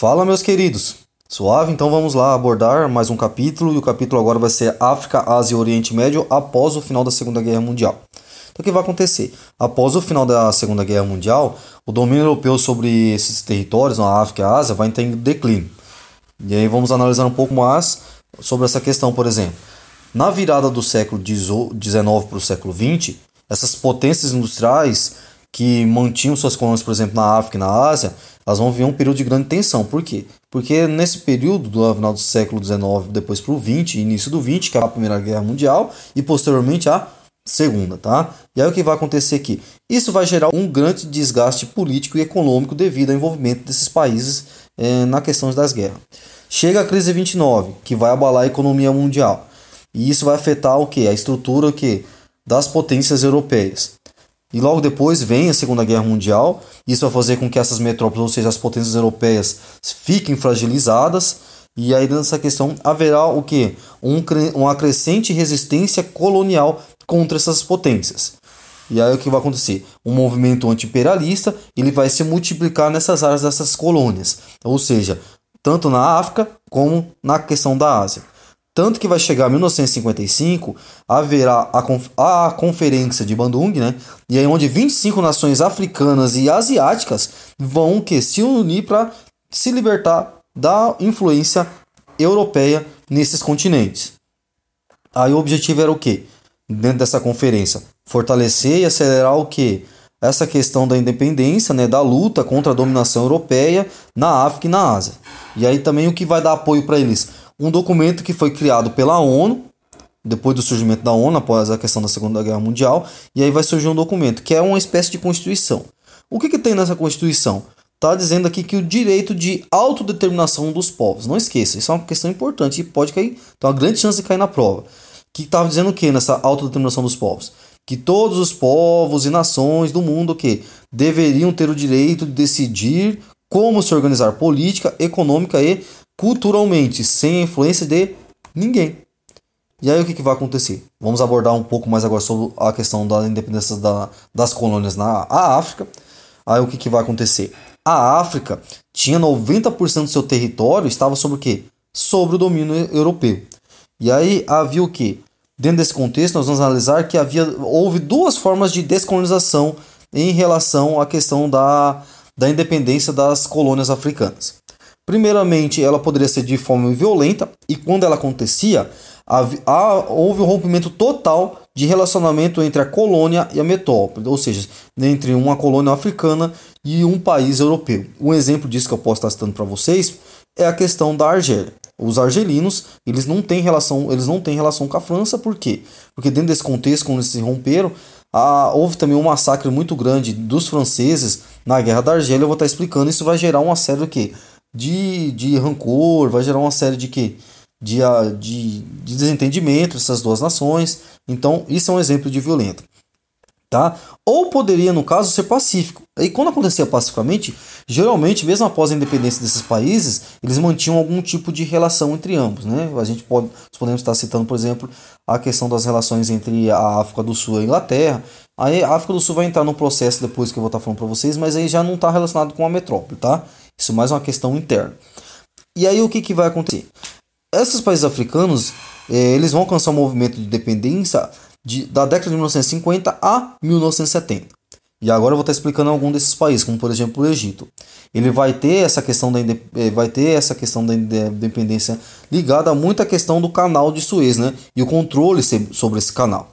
Fala, meus queridos. Suave, então vamos lá abordar mais um capítulo, e o capítulo agora vai ser África, Ásia e Oriente Médio após o final da Segunda Guerra Mundial. Então, o que vai acontecer? Após o final da Segunda Guerra Mundial, o domínio europeu sobre esses territórios, na África e Ásia, vai entrar em declínio. E aí vamos analisar um pouco mais sobre essa questão, por exemplo. Na virada do século XIX para o século XX, essas potências industriais que mantinham suas colônias, por exemplo, na África e na Ásia, elas vão viver um período de grande tensão. Por quê? Porque nesse período, do final do século XIX, depois para o XX, início do XX, que é a Primeira Guerra Mundial, e posteriormente a Segunda, tá? E aí o que vai acontecer aqui? Isso vai gerar um grande desgaste político e econômico devido ao envolvimento desses países eh, na questão das guerras. Chega a crise 29, que vai abalar a economia mundial. E isso vai afetar o que? A estrutura o que? das potências europeias. E logo depois vem a Segunda Guerra Mundial. Isso vai fazer com que essas metrópoles, ou seja, as potências europeias, fiquem fragilizadas. E aí nessa questão haverá o que? Um, uma crescente resistência colonial contra essas potências. E aí o que vai acontecer? Um movimento anti-imperialista ele vai se multiplicar nessas áreas dessas colônias. Ou seja, tanto na África como na questão da Ásia. Tanto que vai chegar em 1955, haverá a, conf a Conferência de Bandung, né? E aí onde 25 nações africanas e asiáticas vão que se unir para se libertar da influência europeia nesses continentes. Aí o objetivo era o quê? Dentro dessa conferência, fortalecer e acelerar o quê? Essa questão da independência, né, da luta contra a dominação europeia na África e na Ásia. E aí também o que vai dar apoio para eles? Um documento que foi criado pela ONU, depois do surgimento da ONU, após a questão da Segunda Guerra Mundial, e aí vai surgir um documento que é uma espécie de constituição. O que, que tem nessa constituição? Está dizendo aqui que o direito de autodeterminação dos povos. Não esqueça, isso é uma questão importante e pode cair, tem uma grande chance de cair na prova. Que estava dizendo o que nessa autodeterminação dos povos? Que todos os povos e nações do mundo que deveriam ter o direito de decidir como se organizar política, econômica e culturalmente, sem a influência de ninguém. E aí o que, que vai acontecer? Vamos abordar um pouco mais agora sobre a questão da independência da, das colônias na África. Aí o que, que vai acontecer? A África tinha 90% do seu território estava sobre o quê? Sobre o domínio europeu. E aí havia o quê? Dentro desse contexto, nós vamos analisar que havia, houve duas formas de descolonização em relação à questão da, da independência das colônias africanas. Primeiramente, ela poderia ser de forma violenta, e quando ela acontecia, houve um rompimento total de relacionamento entre a colônia e a metrópole, ou seja, entre uma colônia africana e um país europeu. Um exemplo disso que eu posso estar citando para vocês é a questão da Argélia. Os argelinos, eles não têm relação, eles não têm relação com a França, por quê? Porque dentro desse contexto, quando eles se romperam, houve também um massacre muito grande dos franceses na Guerra da Argélia. Eu vou estar explicando, isso vai gerar uma série de quê? De, de rancor, vai gerar uma série de que de, de, de desentendimento essas duas nações. Então, isso é um exemplo de violento. Tá? Ou poderia, no caso, ser pacífico. E quando acontecia pacificamente, geralmente, mesmo após a independência desses países, eles mantinham algum tipo de relação entre ambos. Né? A gente pode, podemos estar citando, por exemplo, a questão das relações entre a África do Sul e a Inglaterra. Aí a África do Sul vai entrar no processo depois que eu vou estar falando para vocês, mas aí já não está relacionado com a metrópole, tá? Isso é mais uma questão interna. E aí o que, que vai acontecer? Esses países africanos, eh, eles vão alcançar um movimento de dependência de, da década de 1950 a 1970. E agora eu vou estar explicando algum desses países, como por exemplo o Egito. Ele vai ter essa questão da, eh, vai ter essa questão da independência ligada muito à questão do canal de Suez, né? E o controle sobre esse canal.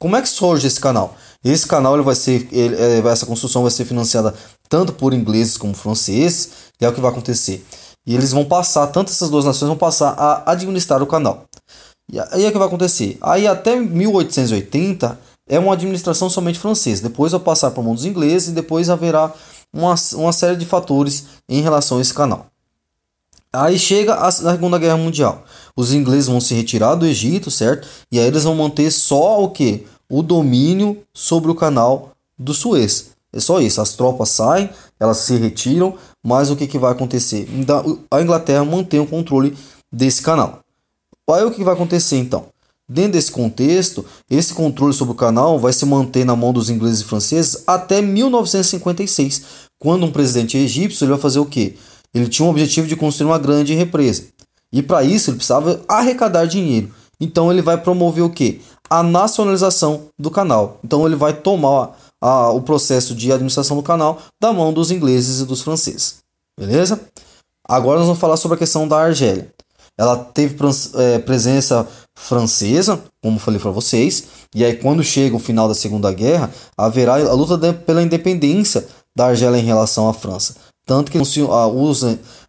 Como é que surge esse canal? Esse canal ele vai ser, ele, eh, essa construção vai ser financiada tanto por ingleses como franceses, e é o que vai acontecer. E eles vão passar, tanto essas duas nações vão passar a administrar o canal. E aí é o que vai acontecer. Aí até 1880 é uma administração somente francesa. Depois vai passar para o mão dos ingleses e depois haverá uma, uma série de fatores em relação a esse canal. Aí chega a Segunda Guerra Mundial. Os ingleses vão se retirar do Egito, certo? E aí eles vão manter só o que? O domínio sobre o canal do Suez. É só isso, as tropas saem, elas se retiram, mas o que, que vai acontecer? A Inglaterra mantém o controle desse canal. Aí o que vai acontecer então? Dentro desse contexto, esse controle sobre o canal vai se manter na mão dos ingleses e franceses até 1956, quando um presidente egípcio ele vai fazer o quê? ele tinha o objetivo de construir uma grande represa. E para isso ele precisava arrecadar dinheiro. Então ele vai promover o que? A nacionalização do canal. Então ele vai tomar a, o processo de administração do canal da mão dos ingleses e dos franceses. Beleza? Agora nós vamos falar sobre a questão da Argélia. Ela teve é, presença francesa, como falei para vocês, e aí quando chega o final da Segunda Guerra, haverá a luta de, pela independência da Argélia em relação à França. Tanto que os, os,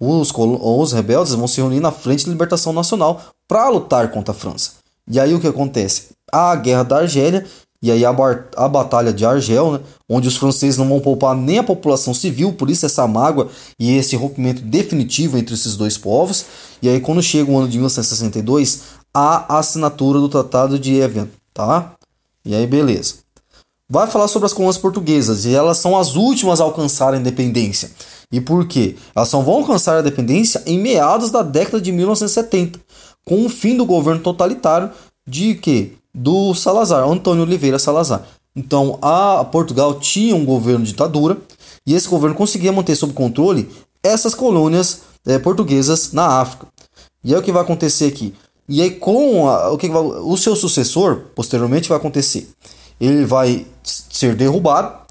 os, rebeldes vão se reunir na Frente de Libertação Nacional para lutar contra a França. E aí o que acontece? A Guerra da Argélia e aí a, a Batalha de Argel, né, onde os franceses não vão poupar nem a população civil, por isso essa mágoa e esse rompimento definitivo entre esses dois povos. E aí quando chega o ano de 1962, a assinatura do Tratado de Evian, tá? E aí beleza. Vai falar sobre as colônias portuguesas e elas são as últimas a alcançar a independência. E por quê? Elas só vão alcançar a independência em meados da década de 1970, com o fim do governo totalitário de que do Salazar, Antônio Oliveira Salazar. Então, a Portugal tinha um governo de ditadura e esse governo conseguia manter sob controle essas colônias é, portuguesas na África. E é o que vai acontecer aqui. E aí, com a, o, que vai, o seu sucessor, posteriormente, vai acontecer. Ele vai ser derrubado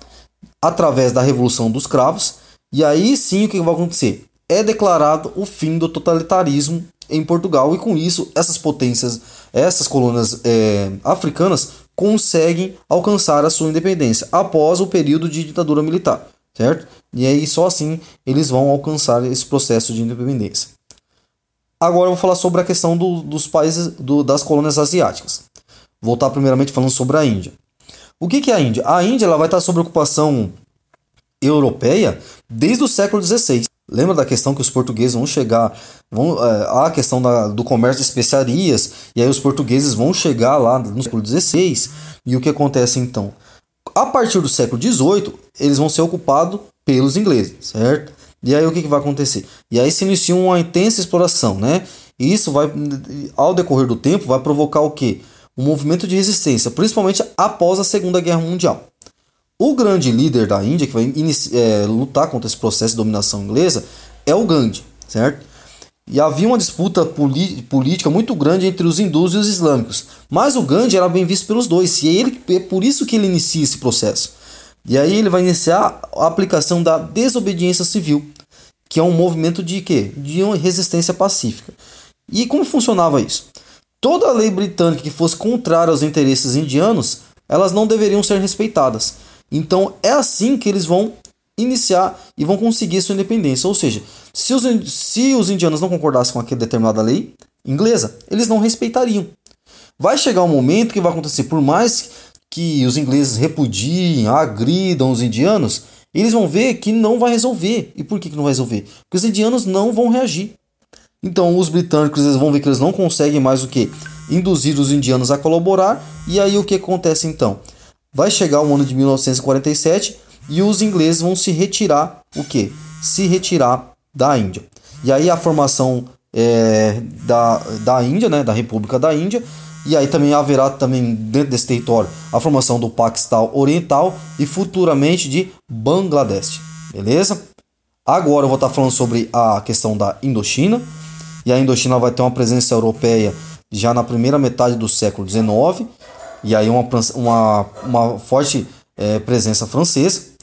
através da Revolução dos Cravos. E aí sim, o que vai acontecer? É declarado o fim do totalitarismo em Portugal e com isso essas potências, essas colônias é, africanas conseguem alcançar a sua independência após o período de ditadura militar, certo? E aí só assim eles vão alcançar esse processo de independência. Agora eu vou falar sobre a questão do, dos países do, das colônias asiáticas. Voltar primeiramente falando sobre a Índia. O que, que é a Índia? A Índia ela vai estar sob ocupação europeia desde o século XVI. Lembra da questão que os portugueses vão chegar, vão, é, a questão da, do comércio de especiarias, e aí os portugueses vão chegar lá no século XVI, e o que acontece então? A partir do século XVIII, eles vão ser ocupados pelos ingleses, certo? E aí o que, que vai acontecer? E aí se inicia uma intensa exploração, né? E isso vai, ao decorrer do tempo, vai provocar o quê? Um movimento de resistência, principalmente após a Segunda Guerra Mundial. O grande líder da Índia, que vai é, lutar contra esse processo de dominação inglesa, é o Gandhi, certo? E havia uma disputa política muito grande entre os hindus e os islâmicos. Mas o Gandhi era bem visto pelos dois, e ele, é por isso que ele inicia esse processo. E aí ele vai iniciar a aplicação da desobediência civil, que é um movimento de quê? De uma resistência pacífica. E como funcionava isso? Toda lei britânica que fosse contrária aos interesses indianos, elas não deveriam ser respeitadas. Então é assim que eles vão iniciar e vão conseguir sua independência. Ou seja, se os, se os indianos não concordassem com aquela determinada lei inglesa, eles não respeitariam. Vai chegar um momento que vai acontecer, por mais que os ingleses repudiem, agridam os indianos, eles vão ver que não vai resolver. E por que, que não vai resolver? Porque os indianos não vão reagir. Então os britânicos eles vão ver que eles não conseguem mais o que? Induzir os indianos a colaborar. E aí o que acontece então? Vai chegar o ano de 1947 e os ingleses vão se retirar, o que? Se retirar da Índia. E aí a formação é, da, da Índia, né, da República da Índia, e aí também haverá também dentro desse território a formação do Paquistão Oriental e futuramente de Bangladesh, beleza? Agora eu vou estar falando sobre a questão da Indochina, e a Indochina vai ter uma presença europeia já na primeira metade do século XIX, e aí uma, uma, uma forte é, presença francesa.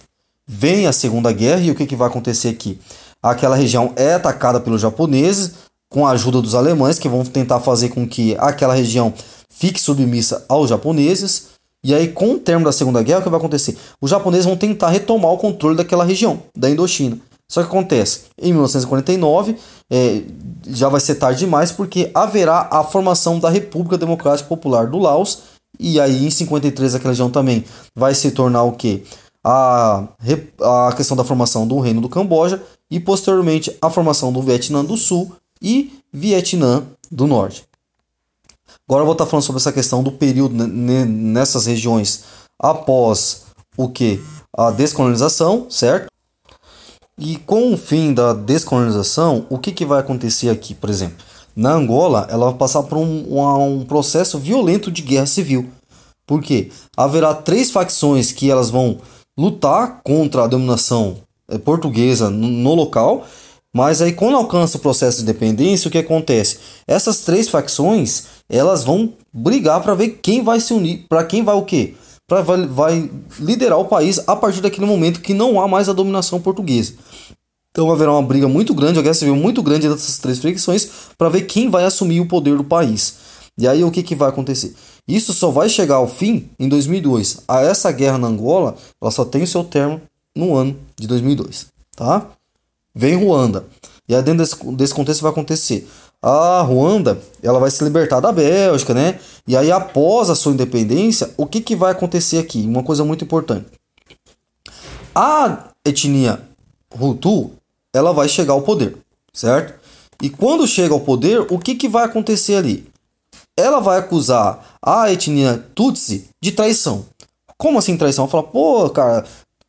Vem a Segunda Guerra e o que, que vai acontecer aqui? Aquela região é atacada pelos japoneses com a ajuda dos alemães que vão tentar fazer com que aquela região fique submissa aos japoneses. E aí, com o termo da Segunda Guerra, o que vai acontecer? Os japoneses vão tentar retomar o controle daquela região, da Indochina. Só que acontece, em 1949, é, já vai ser tarde demais, porque haverá a formação da República Democrática Popular do Laos, e aí em 53 aquela região também vai se tornar o que? A, a questão da formação do Reino do Camboja e posteriormente a formação do Vietnã do Sul e Vietnã do Norte. Agora eu vou estar falando sobre essa questão do período nessas regiões após o que? A descolonização, certo? E com o fim da descolonização, o que, que vai acontecer aqui, por exemplo? Na Angola, ela vai passar por um, um, um processo violento de guerra civil. Por quê? Haverá três facções que elas vão lutar contra a dominação eh, portuguesa no, no local Mas aí quando alcança o processo de independência, o que acontece? Essas três facções, elas vão brigar para ver quem vai se unir, para quem vai o quê? Para vai, vai liderar o país a partir daquele momento que não há mais a dominação portuguesa. Então haverá uma briga muito grande, uma guerra civil muito grande dessas três facções para ver quem vai assumir o poder do país. E aí o que, que vai acontecer? Isso só vai chegar ao fim em 2002. A essa guerra na Angola, ela só tem o seu termo no ano de 2002, tá? Vem Ruanda. E aí dentro desse, desse contexto vai acontecer. A Ruanda, ela vai se libertar da Bélgica, né? E aí após a sua independência, o que, que vai acontecer aqui? Uma coisa muito importante. A etnia Hutu, ela vai chegar ao poder, certo? E quando chega ao poder, o que, que vai acontecer ali? Ela vai acusar a etnia Tutsi de traição. Como assim traição? Fala, pô, cara,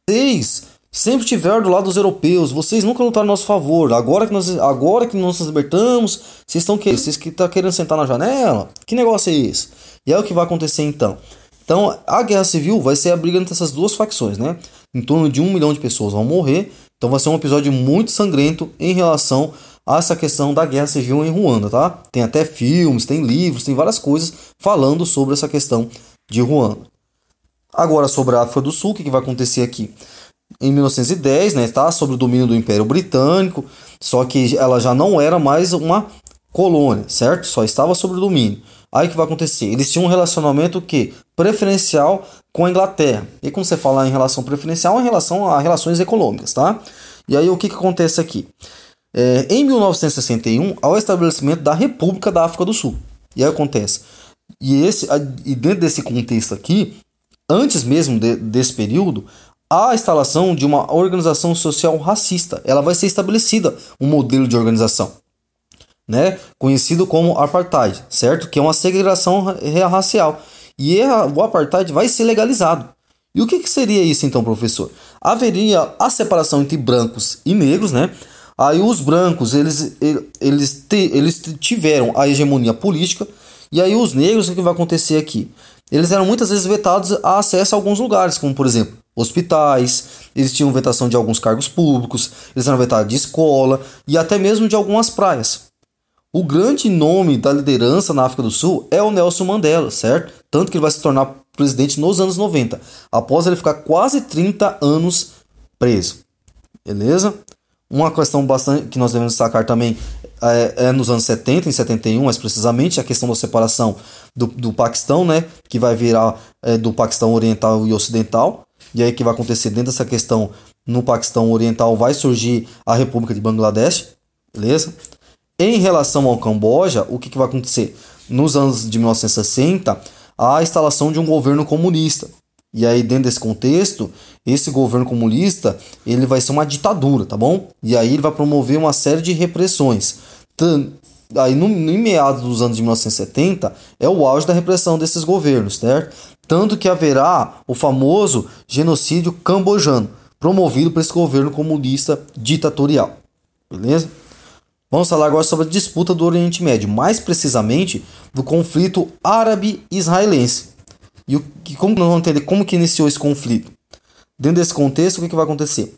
vocês sempre estiveram do lado dos europeus, vocês nunca lutaram a nosso favor. Agora que nós, agora que nós nos libertamos, vocês estão vocês que tá querendo sentar na janela? Que negócio é esse? E é o que vai acontecer então. Então, a guerra civil vai ser a briga entre essas duas facções, né? Em torno de um milhão de pessoas vão morrer. Então, vai ser um episódio muito sangrento em relação a essa questão da guerra civil em Ruanda, tá? Tem até filmes, tem livros, tem várias coisas falando sobre essa questão de Ruanda. Agora, sobre a África do Sul, o que, que vai acontecer aqui? em 1910, né, tá sob o domínio do Império Britânico, só que ela já não era mais uma colônia, certo? Só estava sob o domínio. Aí o que vai acontecer? Eles tinham um relacionamento que preferencial com a Inglaterra. E quando você fala em relação preferencial, em relação a relações econômicas, tá? E aí o que, que acontece aqui? É, em 1961, há o estabelecimento da República da África do Sul. E aí acontece. E, esse, e dentro desse contexto aqui, antes mesmo de, desse período, a instalação de uma organização social racista. Ela vai ser estabelecida um modelo de organização, né? Conhecido como apartheid, certo? Que é uma segregação racial. E o apartheid vai ser legalizado. E o que, que seria isso então, professor? Haveria a separação entre brancos e negros, né? Aí os brancos, eles, eles, eles tiveram a hegemonia política, e aí os negros, o que vai acontecer aqui? Eles eram muitas vezes vetados a acesso a alguns lugares, como por exemplo, hospitais, eles tinham vetação de alguns cargos públicos, eles eram vetados de escola e até mesmo de algumas praias. O grande nome da liderança na África do Sul é o Nelson Mandela, certo? Tanto que ele vai se tornar presidente nos anos 90, após ele ficar quase 30 anos preso. Beleza? Uma questão bastante que nós devemos destacar também é, é, nos anos 70, em 71 mais precisamente, a questão da separação do, do Paquistão, né? Que vai virar é, do Paquistão Oriental e Ocidental. E aí que vai acontecer dentro dessa questão no Paquistão Oriental vai surgir a República de Bangladesh, beleza? Em relação ao Camboja, o que, que vai acontecer? Nos anos de 1960, a instalação de um governo comunista. E aí, dentro desse contexto, esse governo comunista ele vai ser uma ditadura, tá bom? E aí ele vai promover uma série de repressões. Aí, no, no meados dos anos de 1970, é o auge da repressão desses governos, certo? tanto que haverá o famoso genocídio cambojano, promovido por esse governo comunista ditatorial. Beleza? Vamos falar agora sobre a disputa do Oriente Médio, mais precisamente do conflito árabe-israelense. E o que, como nós vamos entender como que iniciou esse conflito? Dentro desse contexto, o que, que vai acontecer?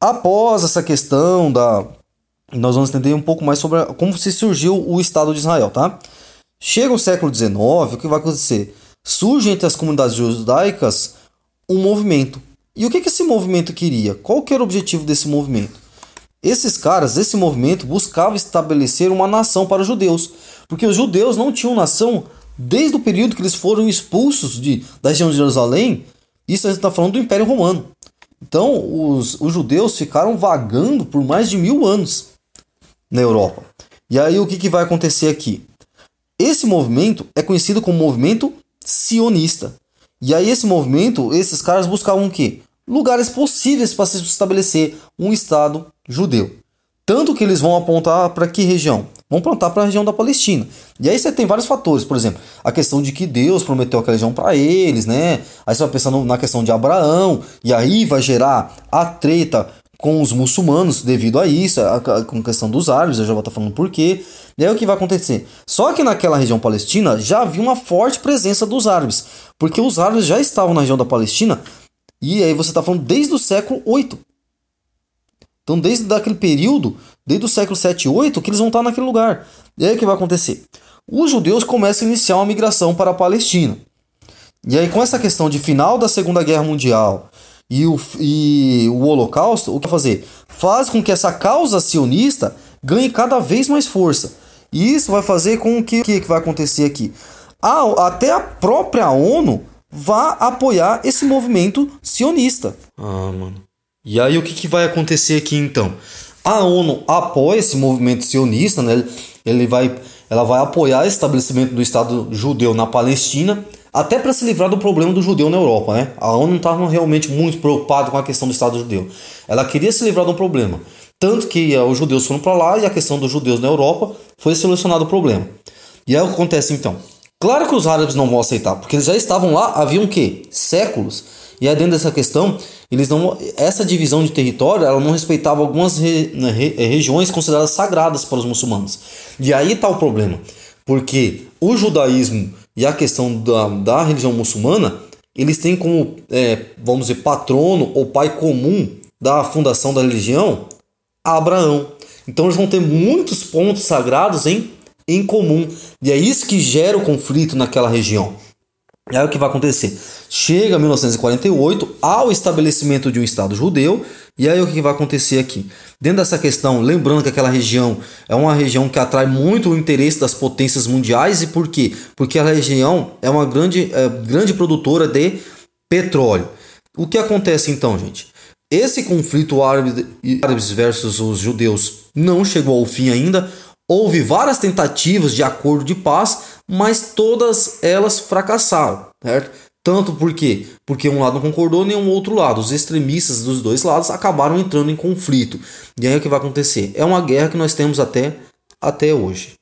Após essa questão da. Nós vamos entender um pouco mais sobre a, como se surgiu o Estado de Israel, tá? Chega o século XIX, o que vai acontecer? surge entre as comunidades judaicas um movimento. E o que, que esse movimento queria? Qual que era o objetivo desse movimento? Esses caras, esse movimento, buscava estabelecer uma nação para os judeus, porque os judeus não tinham nação desde o período que eles foram expulsos de, da região de Jerusalém. Isso a gente está falando do Império Romano. Então, os, os judeus ficaram vagando por mais de mil anos na Europa. E aí, o que, que vai acontecer aqui? Esse movimento é conhecido como movimento sionista. E aí esse movimento, esses caras buscavam o quê? Lugares possíveis para se estabelecer um Estado judeu. Tanto que eles vão apontar para que região? Vão apontar para a região da Palestina. E aí você tem vários fatores, por exemplo, a questão de que Deus prometeu aquela região para eles, né? Aí você vai pensando na questão de Abraão, e aí vai gerar a treta com os muçulmanos devido a isso, a, a, com a questão dos árabes, eu já vou estar falando por quê. E aí o que vai acontecer? Só que naquela região palestina já havia uma forte presença dos árabes, porque os árabes já estavam na região da Palestina, e aí você está falando desde o século 8. Então, desde aquele período, desde o século 7 e 8, que eles vão estar naquele lugar. E aí o que vai acontecer? Os judeus começam a iniciar uma migração para a Palestina. E aí, com essa questão de final da Segunda Guerra Mundial e o, e o Holocausto, o que fazer? Faz com que essa causa sionista ganhe cada vez mais força. E isso vai fazer com que o que vai acontecer aqui? A, até a própria ONU vá apoiar esse movimento sionista. Ah, mano. E aí o que, que vai acontecer aqui então? A ONU apoia esse movimento sionista, né? Ele vai, ela vai apoiar o estabelecimento do Estado judeu na Palestina, até para se livrar do problema do judeu na Europa, né? A ONU não estava realmente muito preocupada com a questão do Estado judeu. Ela queria se livrar um problema. Tanto que uh, os judeus foram para lá e a questão dos judeus na Europa foi solucionado o problema. E aí o que acontece então? Claro que os árabes não vão aceitar, porque eles já estavam lá havia o quê? Séculos. E aí dentro dessa questão, eles não essa divisão de território, ela não respeitava algumas re, né, re, eh, regiões consideradas sagradas para os muçulmanos. E aí está o problema, porque o judaísmo e a questão da, da religião muçulmana, eles têm como, é, vamos dizer, patrono ou pai comum da fundação da religião Abraão. Então eles vão ter muitos pontos sagrados em em comum. E é isso que gera o conflito naquela região. E aí o que vai acontecer? Chega 1948 ao estabelecimento de um Estado judeu, e aí o que vai acontecer aqui? Dentro dessa questão, lembrando que aquela região é uma região que atrai muito o interesse das potências mundiais, e por quê? Porque a região é uma grande, é, grande produtora de petróleo. O que acontece então, gente? Esse conflito árabe, árabes versus os judeus não chegou ao fim ainda. Houve várias tentativas de acordo de paz, mas todas elas fracassaram, certo? Tanto porque porque um lado não concordou nem o outro lado. Os extremistas dos dois lados acabaram entrando em conflito. E aí o que vai acontecer? É uma guerra que nós temos até até hoje.